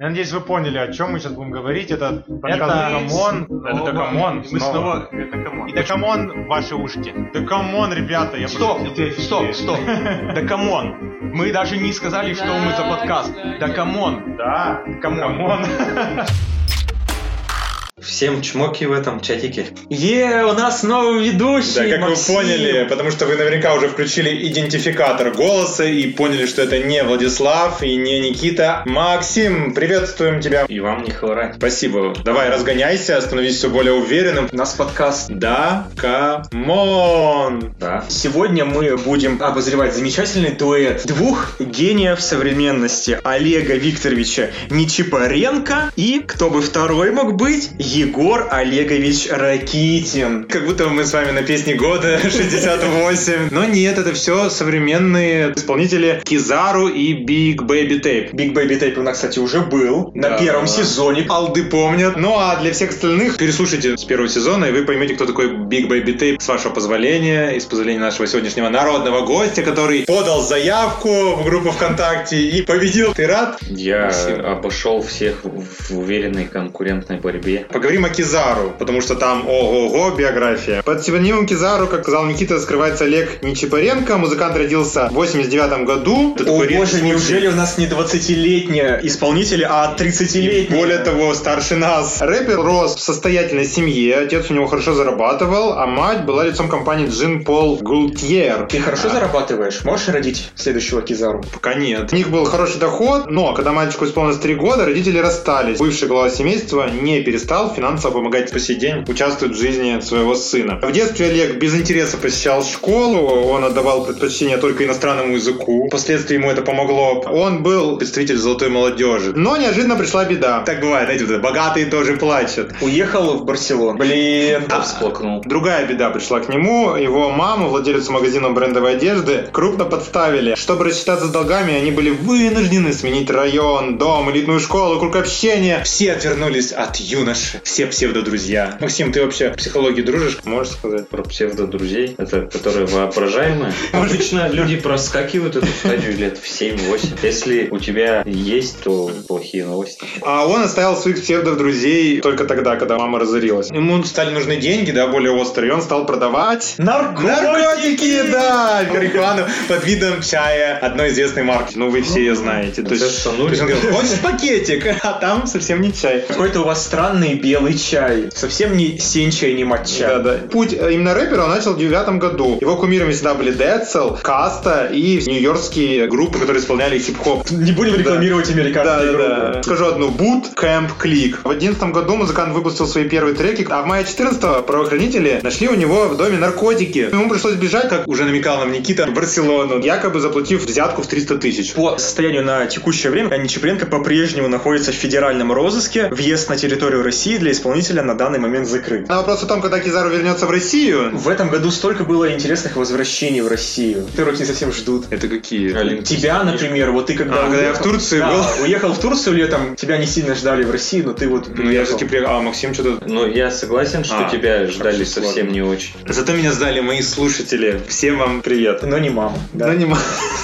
Я надеюсь, вы поняли, о чем мы сейчас будем говорить. Это подкаст Это- Come on. Это Снова. Come on. Мы снова... Это come on. И да come on в ваши ушки. Да come on, ребята, я Стоп, просто- стоп, стоп. Да come on. Мы даже не сказали, что мы за подкаст. Да come on. Да, Come on. Всем чмоки в этом чатике. Е, у нас новый ведущий, Да, как Максим. вы поняли, потому что вы наверняка уже включили идентификатор голоса и поняли, что это не Владислав и не Никита. Максим, приветствуем тебя. И вам не хворать. Спасибо. Давай, разгоняйся, становись все более уверенным. У нас подкаст. Да, come on. Да. Сегодня мы будем обозревать замечательный дуэт двух гениев современности Олега Викторовича Нечипаренко и, кто бы второй мог быть, Егор Олегович Ракитин. Как будто мы с вами на песне года 68. Но нет, это все современные исполнители Кизару и Big Baby Tape. Big Baby Tape у нас, кстати, уже был на Да. первом сезоне. Алды помнят. Ну а для всех остальных переслушайте с первого сезона, и вы поймете, кто такой Big Baby Tape, с вашего позволения, и с позволения нашего сегодняшнего народного гостя, который подал заявку в группу ВКонтакте и победил. Ты рад? Я Спасибо. обошел всех в уверенной конкурентной борьбе. Поговорим о Кизару, потому что там ого-го биография. Под псевдонимом Кизару, как сказал Никита, скрывается Олег Нечипаренко. Музыкант родился в 89 году. О боже, случай. неужели у нас не 20-летние исполнители, а 30-летние? Более того, старше нас. Рэпер рос в состоятельной семье, отец у него хорошо зарабатывал, а мать была лицом компании Джин Пол Гултьер. Ты хорошо А, зарабатываешь? Можешь родить следующего Кизару? Пока нет. У них был хороший доход, но когда мальчику исполнилось 3 года, родители расстались. Бывший глава семейства не перестал финансово помогать по сей день, участвует в жизни своего сына. В детстве Олег без интереса посещал школу, он отдавал предпочтение только иностранному языку. Впоследствии ему это помогло. Он был представитель золотой молодежи. Но неожиданно пришла беда. Так бывает, знаете, богатые тоже плачут. Уехал в Барселону. Блин. Кто всплакнул? Другая беда пришла к нему. Его маму, владелицу магазина брендовой одежды, крупно подставили. Чтобы рассчитаться с долгами, они были вынуждены сменить район, дом, элитную школу, круг общения. Все отвернулись от юноши. Все псевдодрузья. Максим, ты вообще в психологии дружишь? Можешь сказать? Про псевдодрузей, это которые воображаемые. Обычно люди проскакивают эту стадию лет в 7-8. Если у тебя есть, то плохие новости. А он оставил своих псевдодрузей только тогда, когда мама разорилась. Ему стали нужны деньги, да, более острые, и он стал продавать Наркотики, да! Марихуану под видом чая одной известной марки. Ну, вы все ее знаете. То есть он говорил, хочешь пакетик? А там совсем не чай. Какой-то у вас странный белый чай. Совсем не сенчай, не матча. Да, да. Путь э, именно рэпера он начал в девятом году. Его кумирами всегда были Децл, Каста и нью-йоркские группы, которые исполняли хип-хоп. Не будем рекламировать Да, американские да, группы. да. Скажу одну. Boot Camp Click. В 11 году музыкант выпустил свои первые треки, а в мае 14 правоохранители нашли у него в доме наркотики. Ему пришлось бежать, как уже намекал нам Никита, в Барселону, якобы заплатив взятку в 300 тысяч. По состоянию на текущее время Нечипренко по-прежнему находится в федеральном розыске. Въезд на территорию России для исполнителя на данный момент закрыт. На вопрос о том, когда Кизару вернется в Россию, В этом году столько было интересных возвращений в Россию. Которых не совсем ждут. это какие? Тебя, например, вот ты когда... А, когда я в Турции Да, был? уехал в Турцию летом, тебя не сильно ждали в России, но ты вот Ну, я все-таки приехал. А, Максим что-то... Ну, я согласен, что А, тебя ждали хорошо, совсем ладно. не очень. Зато меня сдали мои слушатели. Всем вам привет. Но не мама. Да. Да не ма-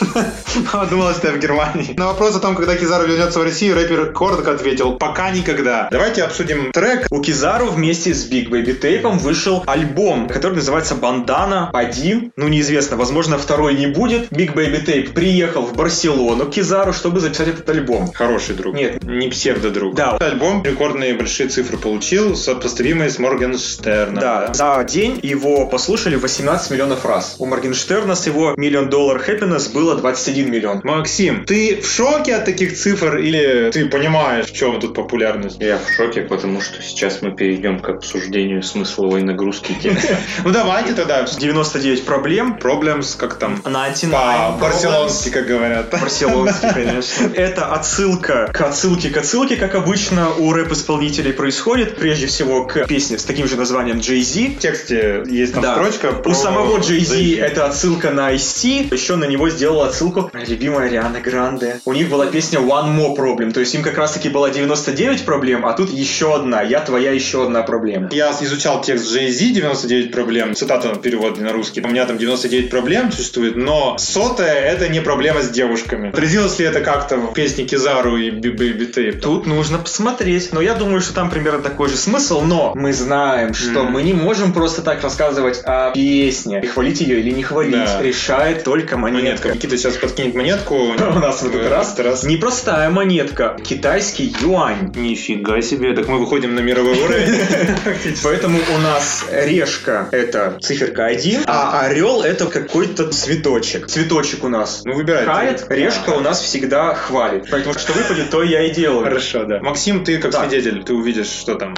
Мама думала, что я в Германии. На вопрос о том, когда Кизару вернется в Россию, рэпер коротко ответил, пока никогда. Давайте обсудим трек. У Кизару вместе с Big Baby Tape вышел альбом, который называется Бандана 1. Ну, неизвестно, возможно, второй не будет. Big Baby Tape приехал в Барселону к Кизару, чтобы записать этот альбом. Хороший друг. Нет. Не псевдодруг. Да. Альбом рекордные большие цифры получил, сопоставимые с Моргенштерном. Да, за день его послушали 18 миллионов раз. У Моргенштерна с его миллион доллар happiness было 21 миллион. Максим, ты в шоке от таких цифр или ты понимаешь, в чем тут популярность? Я в шоке, потому что сейчас мы перейдем к обсуждению смысловой нагрузки текста. Ну давайте тогда. 99 проблем. Problems, как там? 99 По-барселонски, как говорят. Барселонский, конечно. Это отсылка к отсылке к отсылке, как обычно у рэп-исполнителей происходит. Прежде всего к песне с таким же названием Jay-Z. В тексте есть там строчка. У самого Jay-Z это отсылка на Ice-T. Еще на него сделала отсылку моя любимая Риана Гранде. У них была песня One More Problem. То есть им как раз таки было 99 проблем, а тут еще одна одна, я твоя еще одна проблема. Я изучал текст Jay-Z «99 проблем», цитата перевод на русский. У меня там 99 проблем существует, но сотая — это не проблема с девушками. Отразилось ли это как-то в песне Кизару и Baby Tape? Тут нужно посмотреть. Но я думаю, что там примерно такой же смысл, но мы знаем, что Мгм. мы не можем просто так рассказывать о песне. И хвалить ее или не хвалить. Да. Решает только монетка. Монетка. Никита сейчас подкинет монетку. У нас в этот Э, раз в этот раз. непростая монетка. Китайский юань. Нифига себе, так мы выходим на мировой уровень. Поэтому у нас решка это циферка 1, а орел это какой-то цветочек. Цветочек у нас Ну, выбирай. хает, решка у нас всегда хвалит. Поэтому что выпадет, то я и делаю. Хорошо, да. Максим, ты как свидетель, ты увидишь, что там.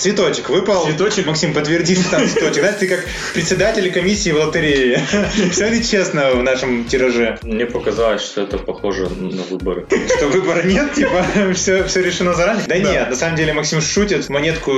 Цветочек выпал. Цветочек. Максим, подтверди, что там цветочек. Знаешь, ты как председатель комиссии в лотерее. Все ли честно в нашем тираже? Мне показалось, что это похоже на выборы. Что выбора нет, типа, все, все решено заранее? Да, Да. нет, на самом деле Максим шутит, монетку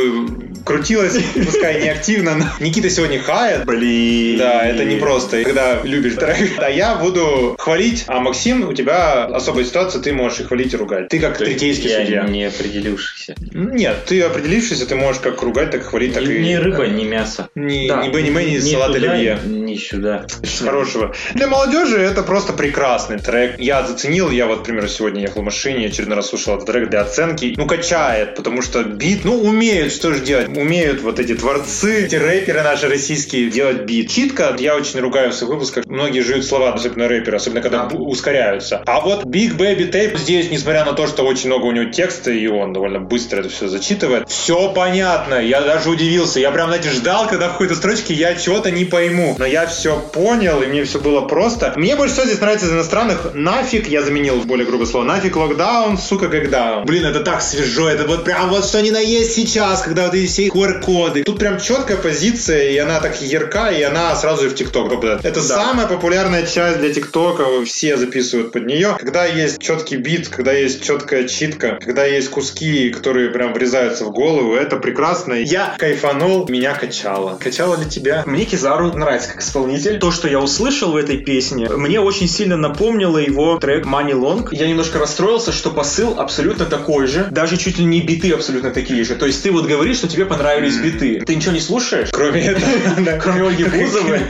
крутилась, пускай не активно, но Никита сегодня хает. Блин. Да, это не просто, когда любишь трек. А я буду хвалить, а Максим, у тебя особая ситуация, ты можешь и хвалить, и ругать. Ты как третейский я судья. не определившийся. Нет, ты определившийся, ты можешь как ругать, так хвалить, так Ни, и... ни рыба, ни мясо. Ни, Да. ни Бенни Мэнни, ни салат оливье. ни сюда. Хорошего. Для молодежи это просто прекрасный трек. Я заценил, я вот, например, сегодня ехал в машине, очередной раз слушал этот трек для оценки. Ну, качает, потому что бит, ну, умеют, что же делать? Умеют вот эти творцы, эти рэперы наши российские делать бит. Читка, я очень ругаю в своих выпусках, многие жуют слова, особенно рэперы, особенно когда Да. ускоряются. А вот Big Baby Tape здесь, несмотря на то, что очень много у него текста, и он довольно быстро это все зачитывает, все понятно. Я даже удивился. Я прям, знаете, ждал, когда в какой-то строчке я чего-то не пойму. Но я все понял, и мне все было просто. Мне больше всего здесь нравится из иностранных. Нафиг, я заменил более грубое слово. Нафиг локдаун, сука, когда. Блин, это так свежо. Это вот прям вот что ни на есть сейчас, когда вот эти все QR-коды. Тут прям четкая позиция, и она так ярка, и она сразу и в ТикТок попадает. Это самая популярная часть для ТикТока. Все записывают под нее. Когда есть четкий бит, когда есть четкая читка, когда есть куски, которые прям врезаются в голову, это прекрасно. Я кайфанул, меня качало. Качало ли тебя? Мне Кизару нравится как исполнитель. То, что я услышал в этой песне, мне очень сильно напомнило его трек Money Long. Я немножко расстроился, что посыл абсолютно такой же. Даже чуть ли не биты абсолютно такие же. То есть ты вот говоришь, что тебе понравились биты. Ты ничего не слушаешь? Кроме этого. Кроме Ольги Бузовой,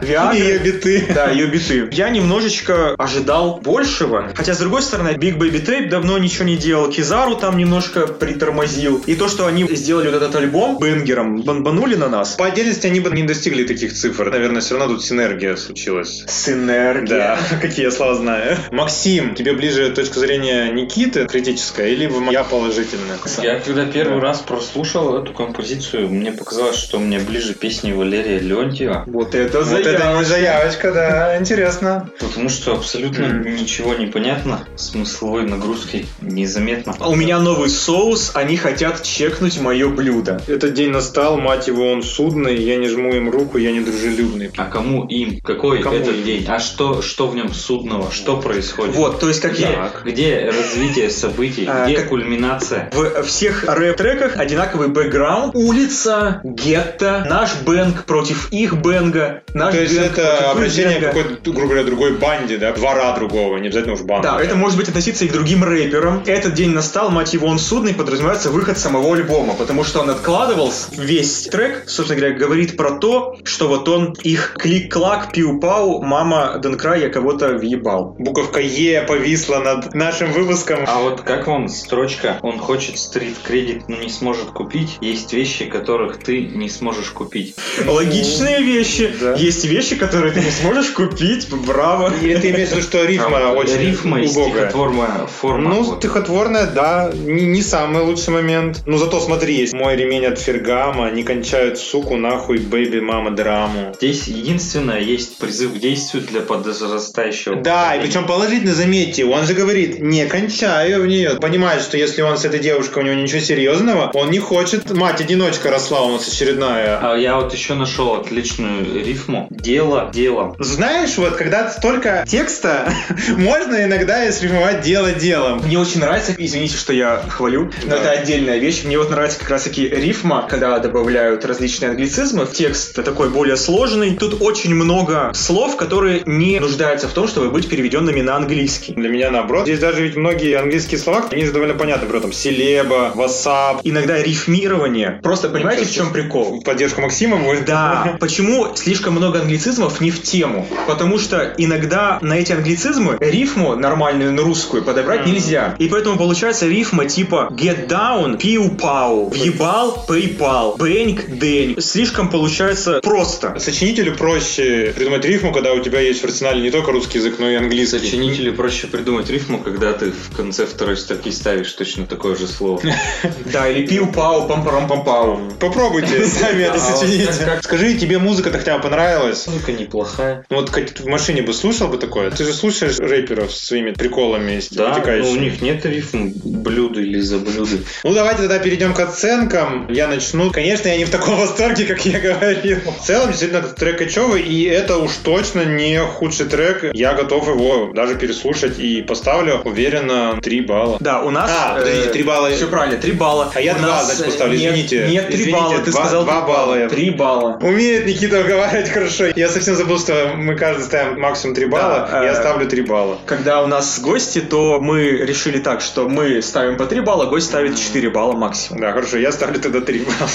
Виагры. И ее биты. Да, ее биты. Я немножечко ожидал большего. Хотя, с другой стороны, Big Baby Tape давно ничего не делал. Кизару там немножко притормозил. И то, что они сделали вот этот альбом бенгером, банбанули на нас. По отдельности они бы не достигли таких цифр. Наверное, все равно тут синергия случилась. Синергия. Да, какие я слова знаю. Максим, тебе ближе точка зрения Никиты критическая или моя положительная? Я когда первый раз прослушал эту композицию, мне показалось, что мне ближе песни Валерия Леонтьева. Вот это Вот это не заявочка, да, интересно. Потому что абсолютно ничего не понятно, смысловой нагрузки незаметно. У меня новый соус, они хотят чекнуть мое блюдо. Этот день настал, мать его, он судный, я не жму им руку, я не дружелюбный. А кому им? Какой Кому этот им? день? А что, что в нем судного? Что происходит? Вот, то есть как Где, я... где развитие событий? А, где как- кульминация? В всех рэп-треках одинаковый бэкграунд. Улица, гетто, наш бэнг против их бэнга, наш То есть это обращение к какой-то, грубо говоря, другой банде, да, двора другого, не обязательно уж банды. Да, это может быть относиться и к другим рэперам. Этот день настал, мать его, он судный, подразумевается выход самого альбома, потому что он откладывался. Весь трек, собственно говоря, говорит про то, что вот он их клик-клак, пиу-пау, мама Денкра, я кого-то въебал. Буковка Е повисла над нашим выпуском. А вот как вам строчка «Он хочет стрит-кредит, но не сможет купить»? Есть вещи, которых ты не сможешь купить. Логичные вещи. Да. Есть вещи, которые ты не сможешь купить. Браво. Или ты имеешь в виду, что рифма А, очень Рифма и убогая? стихотворная форма. Ну, Вот. стихотворная, да, не, не самый лучший момент. Ну, зато смотри, есть мой ремень от Фергама, не кончают суку, нахуй, бэйби, мама, драму. Здесь единственное есть призыв к действию для подрастающего. Да, и причем положительно заметьте, он же говорит, не кончаю в нее. Понимает, что если он с этой девушкой, у него ничего серьезного, он не хочет. Мать-одиночка росла у нас очередная. А я вот еще нашел отличную рифму. Дело делом. Знаешь, вот когда столько текста, можно иногда и срифмовать дело делом. Мне очень нравится, извините, что я хвалю, но Да. это отдельная вещь. Мне вот нравится как раз таки рифма, когда добавляют различные англицизмы в текст такой более сложный. Тут тут очень много слов, которые не нуждаются в том, чтобы быть переведенными на английский. Для меня наоборот. Здесь даже ведь многие английские слова, они же довольно понятны. Например, там, селеба, вассап, Иногда рифмирование. Просто понимаете, в чем прикол? поддержку Максима будет. Да, почему слишком много англицизмов не в тему? Потому что иногда на эти англицизмы рифму нормальную на русскую подобрать нельзя. И поэтому получается рифма типа get down, пиу-пау, въебал, PayPal, бэнк, день. Слишком получается просто. Сочинителю проще придумать рифму, когда у тебя есть в арсенале не только русский язык, но и английский. Сочинителю проще придумать рифму, когда ты в конце второй строки ставишь точно такое же слово. Да, или пиу-пау, пам-парам-пам-пау. Попробуйте сами это А как- Скажи, тебе музыка-то хотя бы понравилась? Музыка неплохая. Ну вот в машине бы слушал бы такое? Ты же слушаешь рэперов с своими приколами Да, но вытекающими. у них нет рифм блюда или за блюда. Ну, давайте тогда перейдем к оценкам. Я начну. Конечно, я не в таком восторге, как я говорил. В целом, действительно, этот трек кочевый, и это уж точно не худший трек. Я готов его даже переслушать и поставлю, уверенно, 3 балла. Да, у нас... А, подождите, три балла. Все правильно, 3 балла. А я У два, нас, значит, э, поставлю, нет, извините. Нет, 3 Извините, балла, ты два- сказал два 3 балла я- 3 балла. Умеет Никита уговаривать хорошо. Я совсем забыл, что мы каждый ставим максимум 3 балла. Да, я э, ставлю 3 балла. Когда у нас гости, то мы решили так, что мы ставим по 3 балла, гость ставит 4 балла максимум. Да, хорошо, я ставлю тогда 3 балла.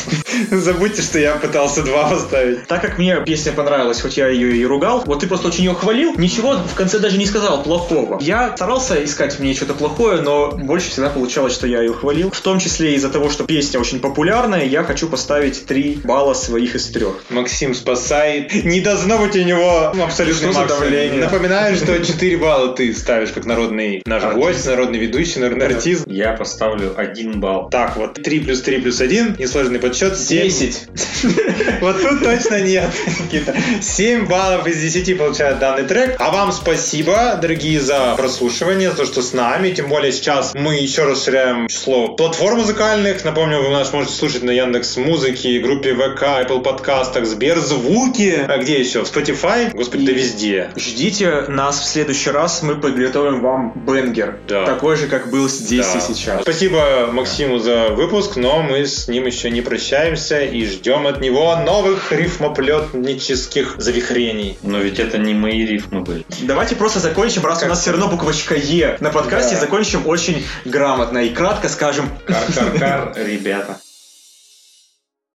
Забудьте, что я пытался 2 поставить. Так как мне песня понравилась, хоть я ее и ругал, вот ты просто очень ее хвалил, ничего в конце даже не сказал плохого. Я старался искать в ней что-то плохое, но больше всегда получалось, что я ее хвалил. В том числе из-за того, что песня очень популярная, я хочу поставить 3 балла своих из трех. Максим спасает. Не должно быть у него абсолютно давление? Напоминаю, что 4 балла ты ставишь как народный наш Артист. гость, народный ведущий, народный артист. Я поставлю один балл. Так, вот 3 плюс 3 плюс 1, несложный подсчет, 7. 10. Вот тут точно нет, Никита. 7 баллов из 10 получает данный трек. А вам спасибо, дорогие, за прослушивание, за то, что с нами. Тем более сейчас мы еще расширяем число платформ музыкальных. Напомню, вы нас можете слушать на Яндекс Музыке, группе ВК, Apple подкастах, Сберзвуки. А где еще? В Spotify? Господи, да везде. Ждите нас в следующий раз, мы подготовим вам бенгер. Да. Такой же, как был здесь Да. и сейчас. Спасибо Максиму за выпуск, но мы с ним еще не прощаемся и ждем от него новых рифмоплетнических завихрений. Но ведь это не мои рифмы были. Давайте просто закончим, раз у нас все равно буквочка Е на подкасте, Да. закончим очень грамотно и кратко скажем Кар-кар-кар, ребята.